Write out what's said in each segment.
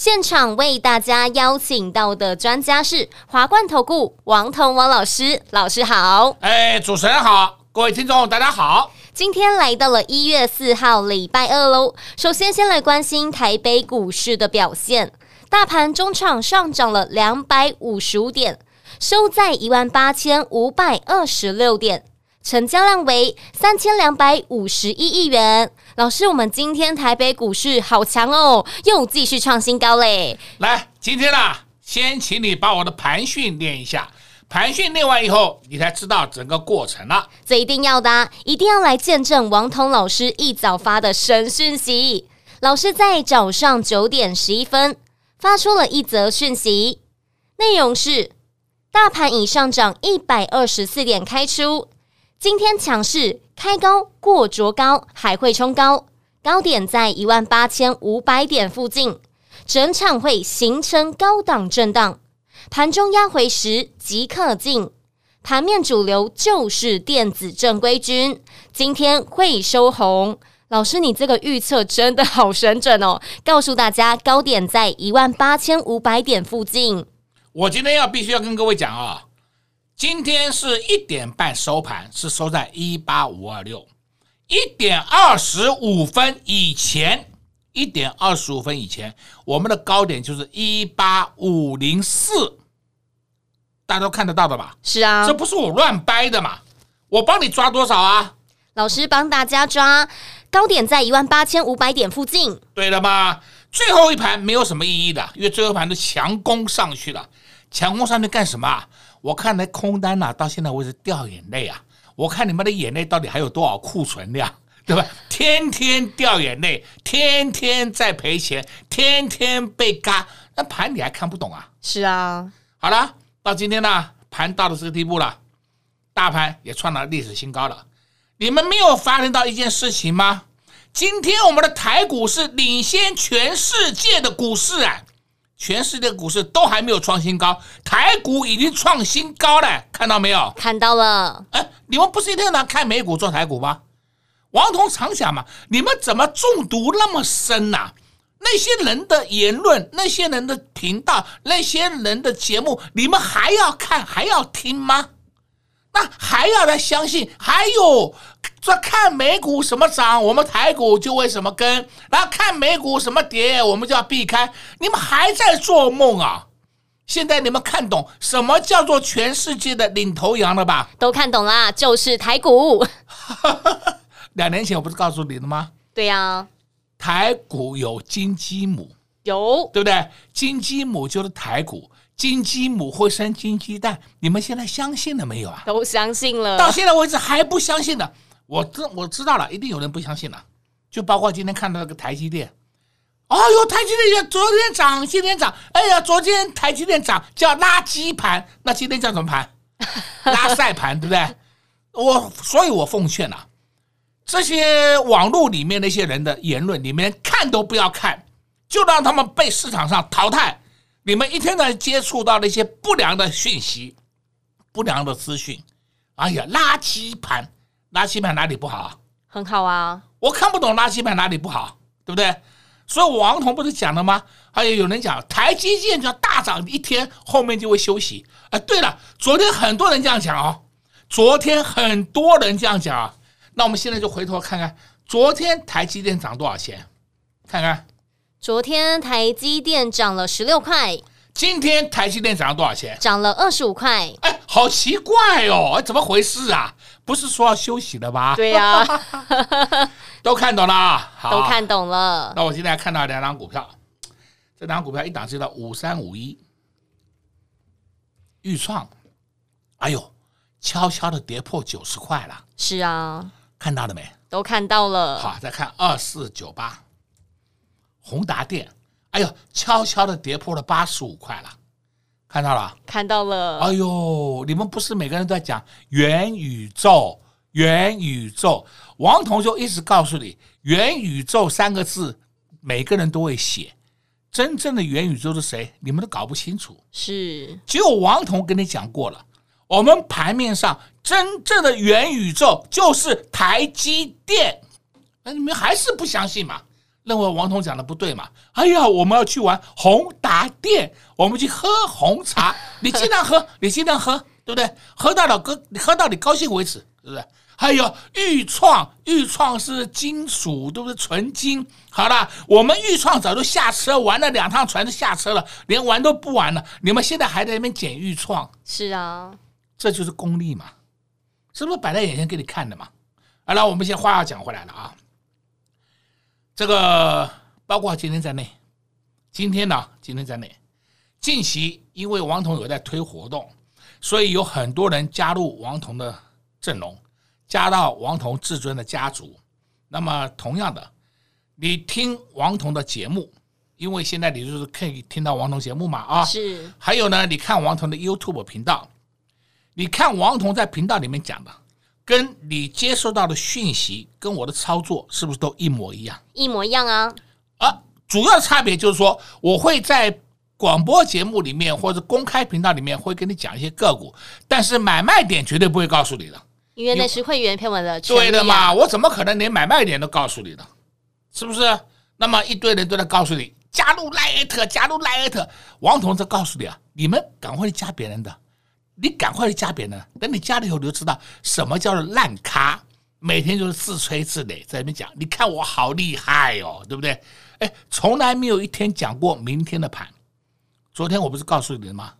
现场为大家邀请到的专家是华冠投顾王彤王老师，老师好。哎，主持人好，各位听众大家好。今天来到了一月四号礼拜二喽。首先，先来关心台北股市的表现。大盘中场上涨了两百五十五点，收在一万八千五百二十六点，成交量为三千两百五十一亿元。老师，我们今天台北股市好强哦，又继续创新高嘞。来，今天啊，先请你把我的盘训练一下。盘训练完以后，你才知道整个过程了。这一定要的啊，一定要来见证王彤老师一早发的神讯息。老师在早上九点十一分发出了一则讯息，内容是：大盘已上涨一百二十四点开出，今天强势开高过卓高，还会冲高，高点在一万八千五百点附近，整场会形成高档震荡。盘中压回时即刻进，盘面主流就是电子正规军，今天会收红。老师，你这个预测真的好神准哦！告诉大家，高点在一万八千五百点附近。我今天要必须要跟各位讲啊，今天是一点半收盘，是收在一八五二六，一点二十五分以前。一点二十五分以前，我们的高点就是一八五零四，大家都看得到的吧？是啊，这不是我乱掰的嘛？我帮你抓多少啊？老师帮大家抓高点在一万八千五百点附近。对了嘛？最后一盘没有什么意义的，因为最后一盘都强攻上去了，强攻上去干什么？我看那空单呐、啊，到现在为止掉眼泪啊！我看你们的眼泪到底还有多少库存量？对吧？天天掉眼泪，天天在赔钱，天天被嘎，那盘你还看不懂啊？是啊。好了，到今天呢，盘到了这个地步了，大盘也创了历史新高了。你们没有发现到一件事情吗？今天我们的台股是领先全世界的股市啊，全世界股市都还没有创新高，台股已经创新高了，看到没有？看到了。哎，你们不是一天到晚看美股做台股吗？王彤常想嘛，你们怎么中毒那么深呐、啊？那些人的言论，那些人的频道，那些人的节目，你们还要看，还要听吗？那还要来相信？还有这看美股什么涨，我们台股就为什么跟；然后看美股什么跌，我们就要避开。你们还在做梦啊？现在你们看懂什么叫做全世界的领头羊了吧？都看懂啦，就是台股。两年前我不是告诉你了吗？对呀、啊，台股有金鸡母，有对不对？金鸡母就是台股，金鸡母会生金鸡蛋。你们现在相信了没有啊？都相信了，到现在为止还不相信的，我知我知道了，一定有人不相信了。就包括今天看到那个台积电，哦哟，台积电昨天涨，今天涨，哎呀，昨天台积电涨叫垃圾盘，那今天叫什么盘？拉塞盘，对不对？我所以，我奉劝了。这些网络里面那些人的言论，你们看都不要看，就让他们被市场上淘汰。你们一天呢接触到那些不良的讯息、不良的资讯，哎呀，垃圾盘，垃圾盘哪里不好啊？很好啊，我看不懂垃圾盘哪里不好，对不对？所以王彤不是讲了吗？还有有人讲台积电就要大涨一天，后面就会休息。哎，对了，昨天很多人这样讲哦，昨天很多人这样讲啊。那我们现在就回头看看，昨天台积电涨多少钱？看看，昨天台积电涨了十六块，今天台积电涨了多少钱？涨了二十五块。哎，好奇怪哦，怎么回事啊？不是说要休息的吗？对呀，都看懂了，都看懂了。那我现在看到两档股票，这两档股票一档是到五三五一，钰创，哎呦，悄悄的跌破九十块了。是啊。看到了没？都看到了。好，再看二四九八，宏达电。哎呦，悄悄的跌破了八十五块了，看到了？看到了。哎呦，你们不是每个人都在讲元宇宙？元宇宙，王彤就一直告诉你，元宇宙三个字，每个人都会写。真正的元宇宙是谁？你们都搞不清楚。是，只有王彤跟你讲过了。我们盘面上真正的元宇宙就是台积电，那你们还是不相信嘛？认为王彤讲的不对嘛？哎呀，我们要去玩宏达店，我们去喝红茶，你尽量喝，你尽量喝，对不对？喝到老哥，喝到你高兴为止，是不是？还有钰创，钰创是金属，对不对？纯金。好了，我们钰创早就下车玩了两趟船就下车了，连玩都不玩了。你们现在还在那边捡钰创？是啊，这就是功利嘛，是不是摆在眼前给你看的嘛？好了，我们先话要讲回来了啊。这个包括今天在内，今天呢，今天在内，近期因为王彤有在推活动，所以有很多人加入王彤的阵容。加到王彤至尊的家族，那么同样的，你听王彤的节目，因为现在你就是可以听到王彤节目嘛啊，是。还有呢，你看王彤的 YouTube 频道，你看王彤在频道里面讲的，跟你接收到的讯息跟我的操作是不是都一模一样？一模一样啊。啊，主要差别就是说，我会在广播节目里面或者公开频道里面会跟你讲一些个股，但是买卖点绝对不会告诉你的。因为那是会员片文的，对的嘛，我怎么可能连买卖点都告诉你呢？是不是？那么一堆人都在告诉你加入 Lite，加入 Lite，王彤在告诉你啊，你们赶快去加别人的，你赶快去加别人，等你加了以后你就知道什么叫做烂咖，每天就是自吹自擂在那边讲，你看我好厉害哦，对不对？哎，从来没有一天讲过明天的盘，昨天我不是告诉你了吗？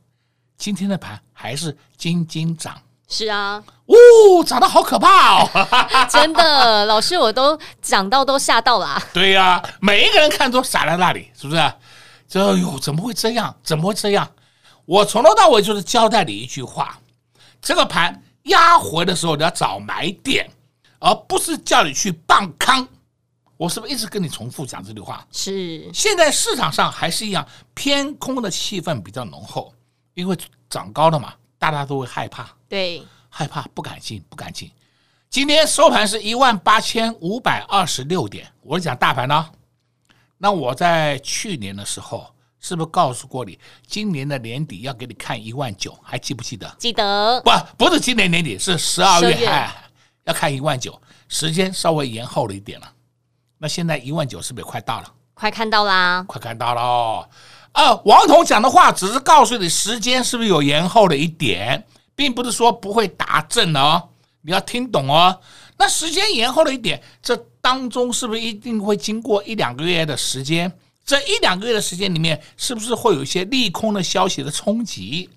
今天的盘还是金金涨。是啊，哦，涨得好可怕哦！真的，老师我都讲到都吓到了啊。对呀、啊，每一个人看都傻在那里，是不是？这哟，怎么会这样？怎么会这样？我从头到尾就是交代你一句话：这个盘压回的时候，你要找买点，而不是叫你去傍康。我是不是一直跟你重复讲这句话？是。现在市场上还是一样偏空的气氛比较浓厚，因为涨高了嘛。大家都会害怕，对，害怕不敢进，不敢进。今天收盘是一万八千五百二十六点，我讲大盘呢。那我在去年的时候是不是告诉过你，今年的年底要给你看一万九，还记不记得？记得。不，不是今年年底，是十二月，哎，要看一万九，时间稍微延后了一点了。那现在一万九是不是也快到了？快看到啦，快看到了哦。啊，王彤讲的话只是告诉你时间是不是有延后了一点，并不是说不会达阵哦，你要听懂哦。那时间延后了一点，这当中是不是一定会经过一两个月的时间？这一两个月的时间里面，是不是会有一些利空的消息的冲击？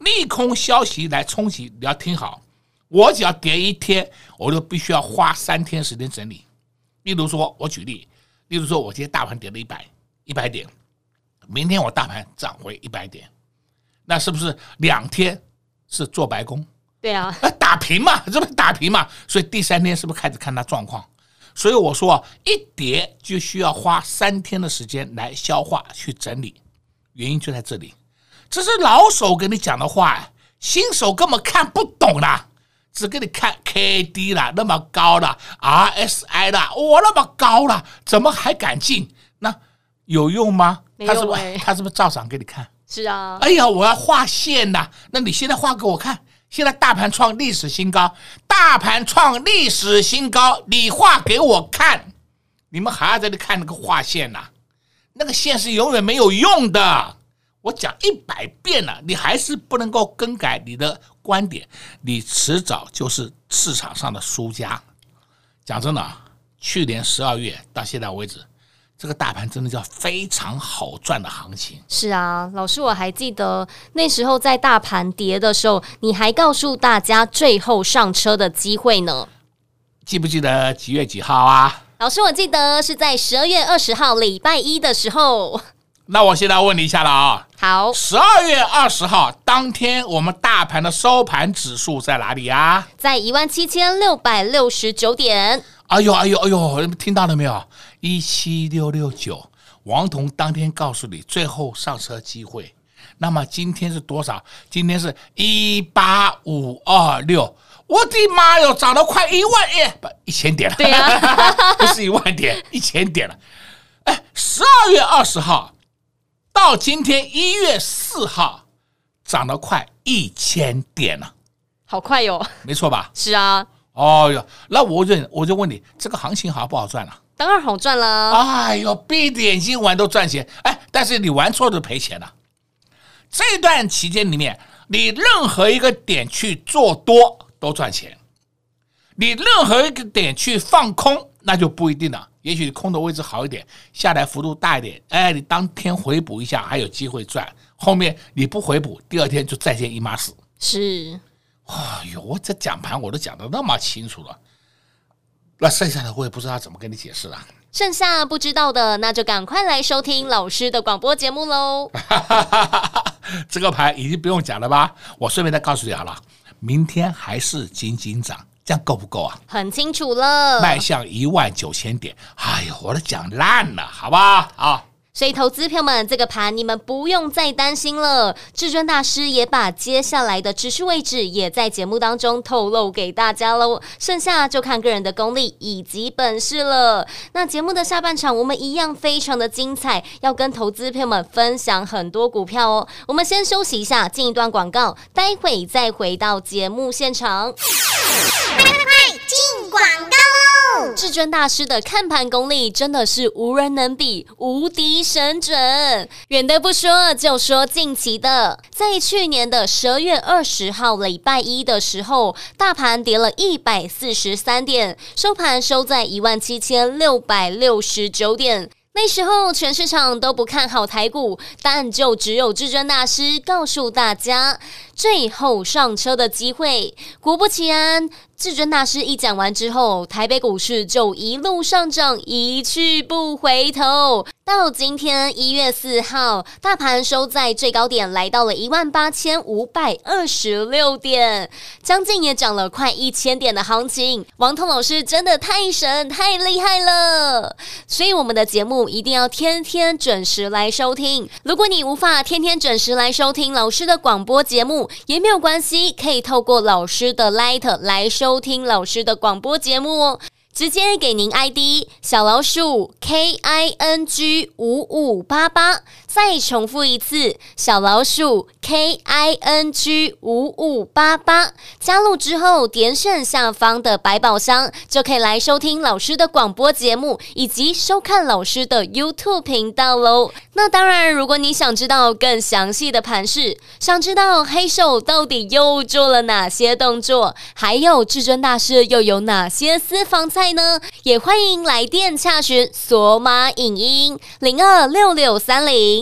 利空消息来冲击，你要听好，我只要跌一天，我就必须要花三天时间整理。例如说，我举例，例如说，我今天大盘跌了一百一百点。明天我大盘涨回一百点，那是不是两天是做白工？对啊，打平嘛，这不是打平嘛？所以第三天是不是开始看它状况？所以我说啊一叠就需要花三天的时间来消化去整理，原因就在这里。这是老手跟你讲的话，新手根本看不懂啦，只给你看 K D 啦，那么高了 R S I 啦，哇，那么高了，怎么还敢进？那有用吗？他是不是他是不是照涨给你看？是啊。哎呀，我要画线呐！那你现在画给我看。现在大盘创历史新高，大盘创历史新高，你画给我看。你们还要在这看那个画线呐？那个线是永远没有用的。我讲一百遍了，你还是不能够更改你的观点，你迟早就是市场上的输家。讲真的，去年十二月到现在为止。这个大盘真的叫非常好赚的行情。是啊，老师，我还记得那时候在大盘跌的时候，你还告诉大家最后上车的机会呢。记不记得几月几号啊？老师，我记得是在十二月二十号礼拜一的时候。那我现在问你一下了啊。好，十二月二十号当天，我们大盘的收盘指数在哪里啊？在一万七千六百六十九点。哎呦哎呦哎呦！听到了没有？一七六六九，王彤当天告诉你最后上车机会。那么今天是多少？今天是一八五二六。我的妈哟，涨了快一万耶，不一千点了。对呀、啊，不是一万点，一千点了。哎，十二月二十号到今天一月四号，涨了快一千点了，好快哟！没错吧？是啊。哦哟，那我就我就问你，这个行情好不好赚了？当然好赚了。哎呦，闭着眼睛玩都赚钱，哎，但是你玩错就赔钱了。这段期间里面，你任何一个点去做多都赚钱，你任何一个点去放空那就不一定了。也许空的位置好一点，下来幅度大一点，哎，你当天回补一下还有机会赚。后面你不回补，第二天就再见一妈死。是，哎呦，我这讲盘我都讲的那么清楚了，那剩下的我也不知道怎么跟你解释了。剩下不知道的，那就赶快来收听老师的广播节目喽。这个牌已经不用讲了吧？我顺便再告诉你好了，明天还是仅仅涨，这样够不够啊？很清楚了，迈向一万九千点。哎呦，我都讲烂了，好吧？啊。所以，投资朋友们，这个盘你们不用再担心了。至尊大师也把接下来的指数位置也在节目当中透露给大家喽。剩下就看个人的功力以及本事了。那节目的下半场，我们一样非常的精彩，要跟投资朋友们分享很多股票哦。我们先休息一下，进一段广告，待会再回到节目现场。快快快，进广告。至尊大师的看盘功力真的是无人能比，无敌神准。远的不说，就说近期的，在去年的十二月二十号礼拜一的时候，大盘跌了一百四十三点，收盘收在一万七千六百六十九点。那时候全市场都不看好台股，但就只有至尊大师告诉大家最后上车的机会。果不其然。至尊大师一讲完之后，台北股市就一路上涨，一去不回头。到今天一月四号，大盘收在最高点，来到了一万八千五百二十六点，将近也涨了快一千点的行情。王彤老师真的太神，太厉害了！所以我们的节目一定要天天准时来收听。如果你无法天天准时来收听老师的广播节目，也没有关系，可以透过老师的 Light 来收。收听老师的广播节目。哦，直接给您 ID 小老鼠 K I N G 五五八八，再重复一次小老鼠 K I N G 五五八八，加入之后点选下方的百宝箱，就可以来收听老师的广播节目，以及收看老师的 YouTube 频道喽。那当然，如果你想知道更详细的盘势，想知道黑手到底又做了哪些动作，还有至尊大师又有哪些私房菜呢？也欢迎来电洽询索马影音零二六六三零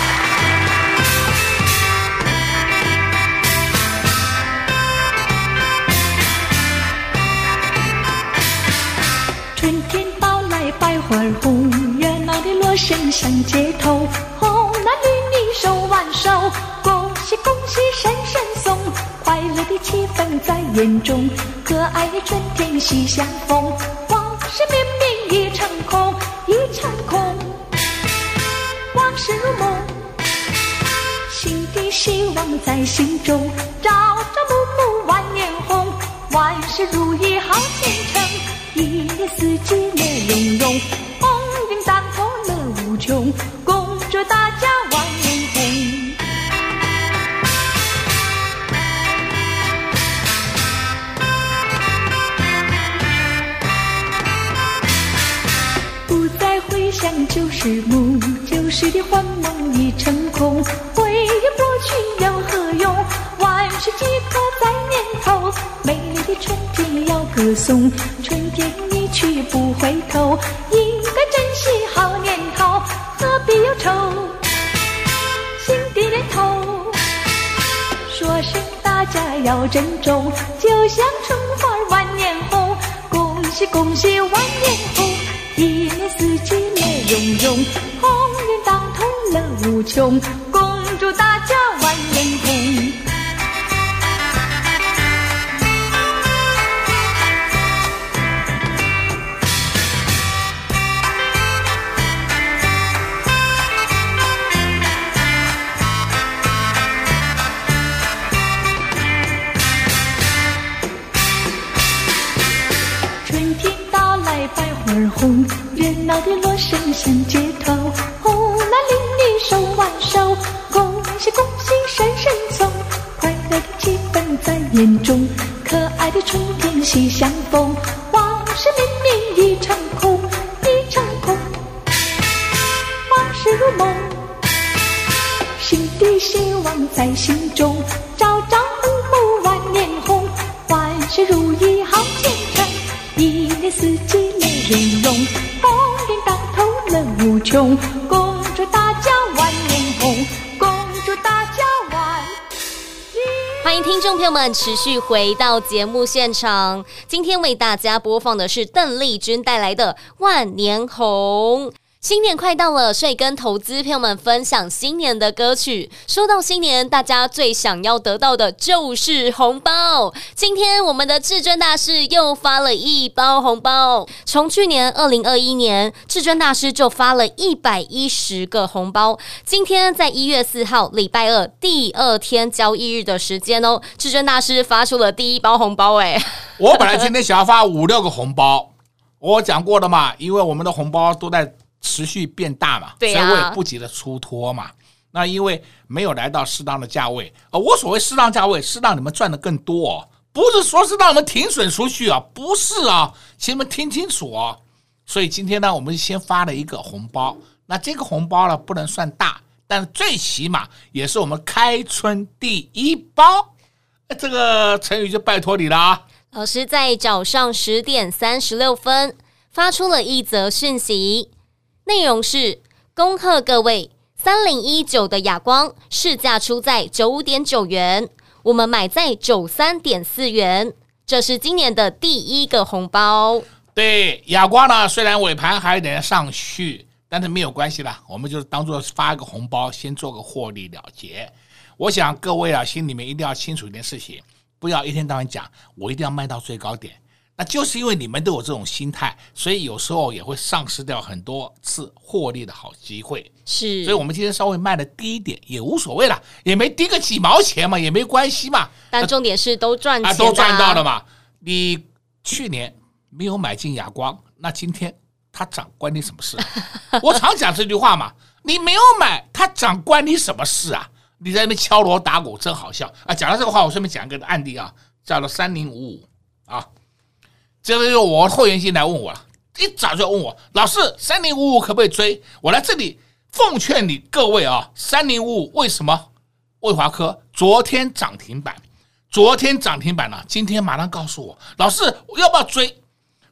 春天到来百花红，热闹的锣声响街头，红男绿女手挽手，恭喜恭喜声声送，快乐的气氛在眼中，可爱的春天喜相逢，往事绵绵一场空，一场空，往事如梦，新的希望在心中，朝朝暮暮万年红，万事如意好前程，一年四季。风云当头乐无穷，恭祝大家万年红。不再回想旧时梦，旧时的幻梦已成空。回忆过去有何用？万事皆空。春天要歌颂，春天一去不回头，应该珍惜好年头，何必忧愁？新一年头，说声大家要珍重，就像春花万年红，恭喜恭喜万年红，一年四季乐融融，鸿运当头乐无穷，恭祝大家万年红。红，热闹的锣声响街头，红男绿女手挽手，恭喜恭喜声声送，快乐的气氛在眼中，可爱的春天喜相逢，友们持续回到节目现场，今天为大家播放的是邓丽君带来的《万年红》。新年快到了，所以跟投资朋友们分享新年的歌曲。说到新年，大家最想要得到的就是红包。今天我们的至尊大师又发了一包红包。从去年二零二一年，至尊大师就发了一百一十个红包。今天在一月四号礼拜二第二天交易日的时间哦，至尊大师发出了第一包红包。哎，我本来今天想要发五六个红包，我讲过了嘛，因为我们的红包都在。持续变大嘛，所以我也不急着出脱嘛。那因为没有来到适当的价位，呃，我所谓适当价位，是让你们赚的更多哦，不是说是让你们停损出去啊，不是啊，请你们听清楚哦。所以今天呢，我们先发了一个红包，那这个红包呢不能算大，但最起码也是我们开春第一包。这个成语就拜托你了啊。老师在早上十点三十六分发出了一则讯息。内容是恭贺各位，三零一九的亚光市价出在九点九元，我们买在九三点四元，这是今年的第一个红包。对，亚光呢，虽然尾盘还有点上去，但是没有关系啦，我们就是当做发一个红包，先做个获利了结。我想各位啊，心里面一定要清楚一件事情，不要一天到晚讲我一定要卖到最高点。那就是因为你们都有这种心态，所以有时候也会丧失掉很多次获利的好机会。是，所以我们今天稍微卖的低一点也无所谓了，也没低个几毛钱嘛，也没关系嘛。但重点是都赚钱啊，都赚到了嘛。你去年没有买进亚光，那今天它涨关你什么事啊？我常讲这句话嘛，你没有买它涨关你什么事啊？你在那边敲锣打鼓真好笑啊！讲到这个话，我顺便讲一个案例啊，叫做三零五五啊。这个就我会员进来问我了，一早就问我老师，三零五五可不可以追？我来这里奉劝你各位啊，三零五五为什么？魏华科昨天涨停板，昨天涨停板了，今天马上告诉我老师我要不要追？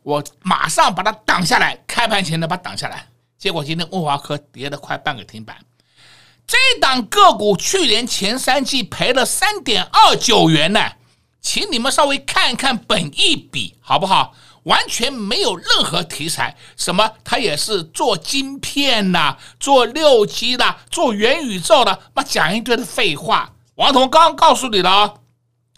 我马上把它挡下来，开盘前呢把它挡下来，结果今天魏华科跌了快半个停板。这档个股去年前三季赔了三点二九元呢。请你们稍微看一看本一比好不好？完全没有任何题材，什么他也是做晶片呐，做六 G 的，做元宇宙的，妈讲一堆的废话。王彤刚刚告诉你了啊，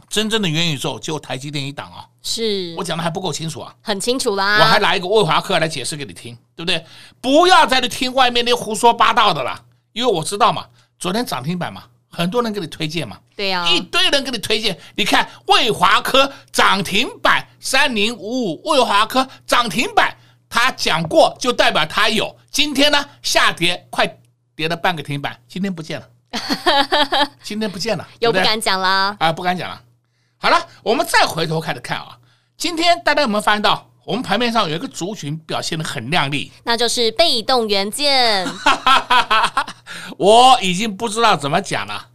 真正的元宇宙就台积电一档啊，是我讲的还不够清楚啊？很清楚啦，我还拿一个魏华克来解释给你听，对不对？不要再去听外面那胡说八道的了，因为我知道嘛，昨天涨停板嘛。很多人给你推荐嘛，对呀、啊，一堆人给你推荐。你看卫华科涨停板三零五五，卫华科涨停板，他讲过就代表他有。今天呢下跌，快跌了半个停板，今天不见了，今天不见了，又不敢讲啦啊，不敢讲了。好了，我们再回头开始看啊，今天大家有没有发现到，我们盘面上有一个族群表现的很亮丽，那就是被动元件。我已经不知道怎么讲了。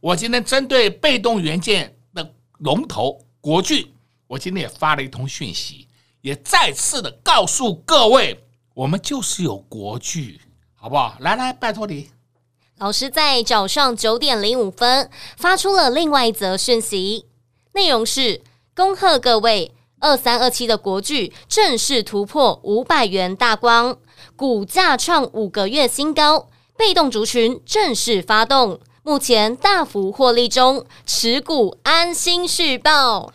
我今天针对被动元件的龙头国巨，我今天也发了一通讯息，也再次的告诉各位，我们就是有国巨，好不好？来来，拜托你。老师在早上九点零五分发出了另外一则讯息，内容是：恭贺各位，二三二七的国巨正式突破五百元大关，股价创五个月新高，被动族群正式发动，目前大幅获利中，持股安心续报。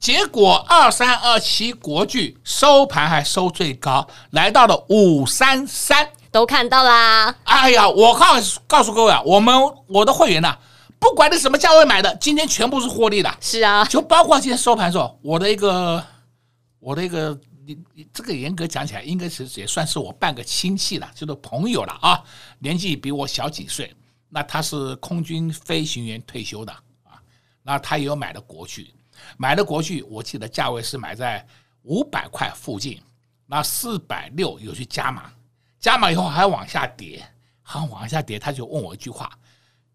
结果二三二七国巨收盘还收最高，来到了五三三，都看到啦。哎呀，我告告诉各位啊，我们我的会员呐、啊。不管你什么价位买的，今天全部是获利的。是啊，就包括今天收盘时候，我的一个，我的一个，你你这个严格讲起来，应该是也算是我半个亲戚了，就是朋友了啊，年纪比我小几岁。那他是空军飞行员退休的啊，那他也有买的国巨，买的国巨，我记得价位是买在五百块附近，那四百六有去加码，加码以后还往下跌，好往下跌，他就问我一句话，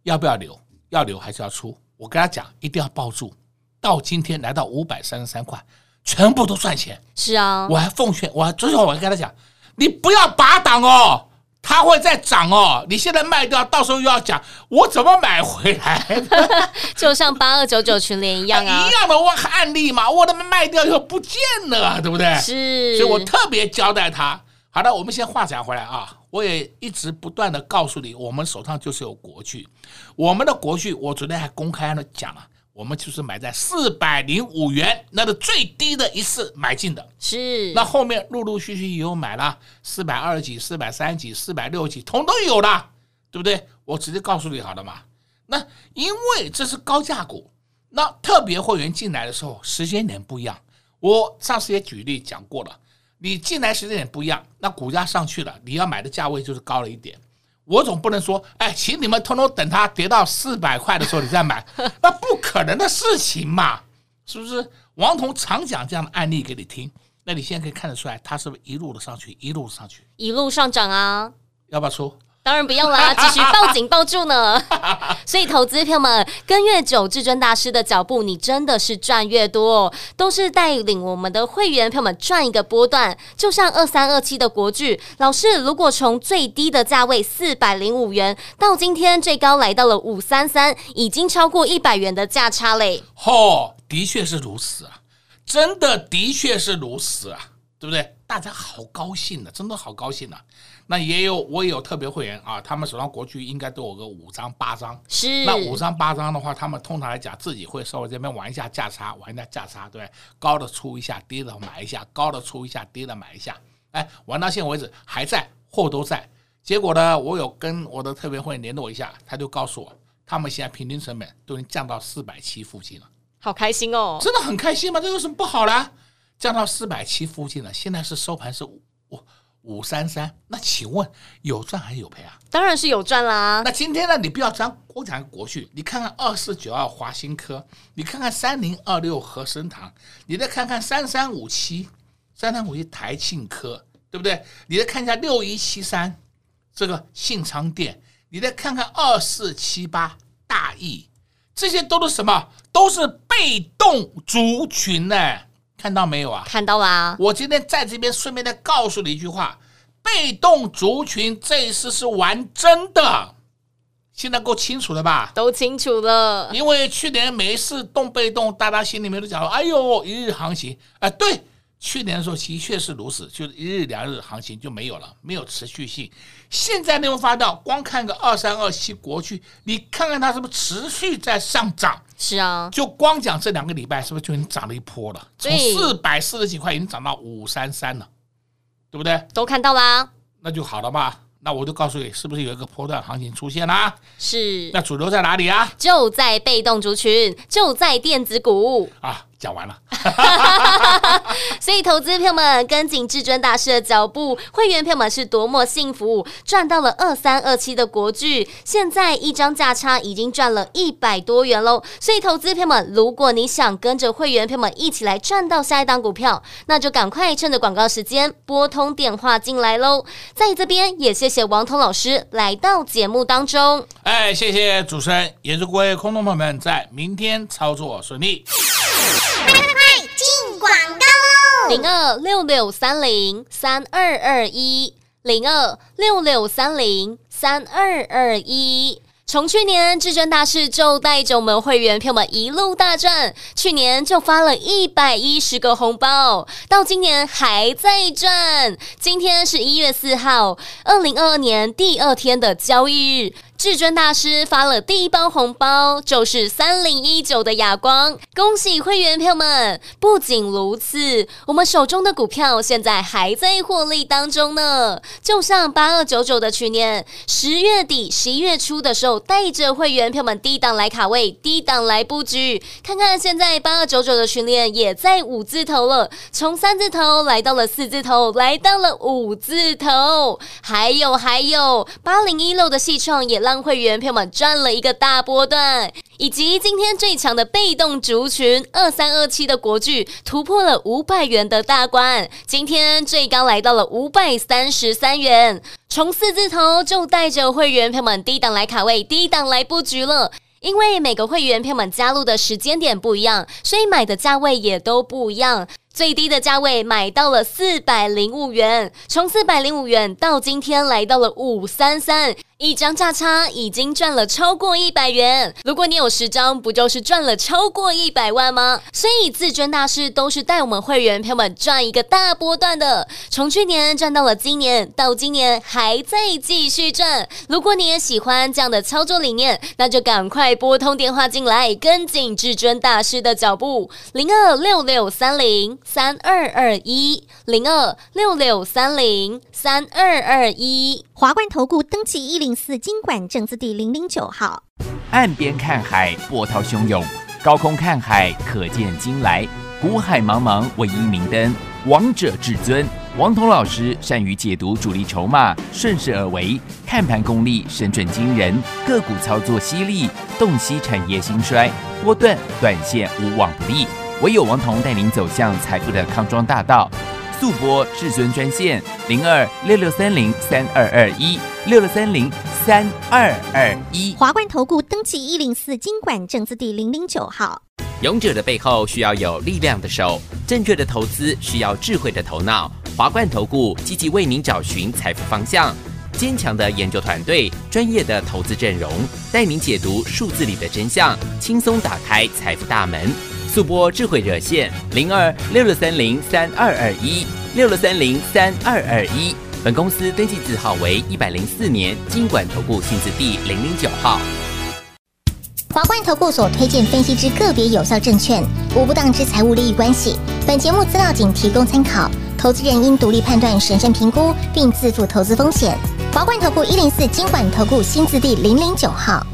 要不要留？要留还是要出？我跟他讲，一定要抱住。到今天来到五百三十三块，全部都赚钱。是啊，我还奉劝，我还最后我还跟他讲，你不要拔档哦，它会再涨哦。你现在卖掉，到时候又要讲我怎么买回来。就像八二九九群联一样啊，一样的我案例嘛，我他妈卖掉以后不见了，对不对？是，所以我特别交代他。好的，我们先话讲回来啊。我也一直不断的告诉你，我们手上就是有国剧，我们的国剧，我昨天还公开的讲了，我们就是买在四百零五元，那是最低的一次买进的，是。那后面陆陆续续也有买了四百二几、四百三几、四百六几，统都有了，对不对？我直接告诉你好了嘛。那因为这是高价股，那特别会员进来的时候时间点不一样，我上次也举例讲过了。你进来时间点不一样，那股价上去了，你要买的价位就是高了一点。我总不能说，哎，请你们通通等它跌到四百块的时候你再买，那不可能的事情嘛，是不是？王彤常讲这样的案例给你听，那你现在可以看得出来，它是不是一路的上去，一路上去，一路上涨啊？要不要出？当然不用啦，继续抱紧抱住呢。所以投资朋友们跟越久，至尊大师的脚步，你真的是赚越多，都是带领我们的会员朋友们赚一个波段。就像二三二七的国剧，老师如果从最低的价位四百零五元，到今天最高来到了五三三，已经超过一百元的价差嘞。哦，的确是如此啊，真的的确是如此啊，对不对？大家好高兴的，真的好高兴的。那也有，我也有特别会员啊，他们手上国巨应该都有个五张八张。是。那五张八张的话，他们通常来讲自己会稍微这边玩一下价差，玩一下价差，对，高的出一下，低的买一下，高的出一下，低的买一下。哎，玩到现在为止还在，货都在。结果呢，我有跟我的特别会员联络一下，他就告诉我，他们现在平均成本都已经降到四百七附近了。好开心哦！真的很开心吗？这有什么不好的？降到四百七附近了，现在是收盘是五五。五三三，那请问有赚还是有赔啊？当然是有赚啦。那今天呢？你不要讲我讲国巨，你看看二四九二华新科，你看看三零二六和生堂，你再看看三三五七三三五七台庆科，对不对？你再看一下六一七三这个信昌店，你再看看二四七八大益，这些都是什么？都是被动族群呢。看到没有啊？看到啦！我今天在这边顺便再告诉你一句话：被动族群这一次是玩真的，现在够清楚了吧？都清楚了。因为去年每一次动被动，大家心里面都讲：“哎呦，一日行情。”哎，对。去年的时候的确是如此，就是一日两日行情就没有了，没有持续性。现在内容发到，光看个二三二七国区，你看看它是不是持续在上涨？是啊，就光讲这两个礼拜，是不是就已经涨了一波了？从四百四十几块已经涨到五三三了，对不对？都看到啦，那就好了嘛。那我就告诉你，是不是有一个波段行情出现啦？是。那主流在哪里啊？就在被动族群，就在电子股啊。讲完了，所以投资朋友们跟紧至尊大师的脚步，会员朋友们是多么幸福，赚到了二三二七的国剧，现在一张价差已经赚了一百多元喽。所以投资朋友们，如果你想跟着会员朋友们一起来赚到下一档股票，那就赶快趁着广告时间拨通电话进来喽。在这边也谢谢王彤老师来到节目当中，哎，谢谢主持人，也祝各位空洞朋友们在明天操作顺利。快快快进广告喽！零二六六三零三二二一，零二六六三零三二二一。从去年至尊大师就带着我们会员朋友们一路大赚，去年就发了一百一十个红包，到今年还在赚。今天是一月四号，二零二二年第二天的交易日。至尊大师发了第一包红包，就是三零一九的哑光，恭喜会员朋友们！不仅如此，我们手中的股票现在还在获利当中呢。就像八二九九的去年十月底、十一月初的时候，带着会员朋友们低档来卡位，低档来布局。看看现在八二九九的群链也在五字头了，从三字头来到了四字头，来到了五字头。还有还有，八零一六的细创也让。让会员朋友们赚了一个大波段，以及今天最强的被动族群二三二七的国巨突破了五百元的大关，今天最高来到了五百三十三元，从四字头就带着会员朋友们低档来卡位，低档来布局了。因为每个会员朋友们加入的时间点不一样，所以买的价位也都不一样。最低的价位买到了四百零五元，从四百零五元到今天来到了五三三，一张价差已经赚了超过一百元。如果你有十张，不就是赚了超过一百万吗？所以至尊大师都是带我们会员朋友们赚一个大波段的，从去年赚到了今年，到今年还在继续赚。如果你也喜欢这样的操作理念，那就赶快拨通电话进来，跟紧至尊大师的脚步，零二六六三零。三二二一零二六六三零三二二一，华冠投顾登记一零四经管证字第零零九号。岸边看海，波涛汹涌；高空看海，可见金来。古海茫茫，唯一明灯。王者至尊，王彤老师善于解读主力筹码，顺势而为，看盘功力神准惊人，个股操作犀利，洞悉产业兴衰，波段短线无往不利。唯有王彤带您走向财富的康庄大道，速播至尊专线零二六六三零三二二一六六三零三二二一。华冠投顾登记一零四经管证字第零零九号。勇者的背后需要有力量的手，正确的投资需要智慧的头脑。华冠投顾积极为您找寻财富方向，坚强的研究团队，专业的投资阵容，带您解读数字里的真相，轻松打开财富大门。速播智慧热线零二六六三零三二二一六六三零三二二一，本公司登记字号为一百零四年金管投顾新字第零零九号。华冠投顾所推荐分析之个别有效证券，无不当之财务利益关系。本节目资料仅提供参考，投资人应独立判断、审慎评估，并自负投资风险。华冠投顾一零四金管投顾新字第零零九号。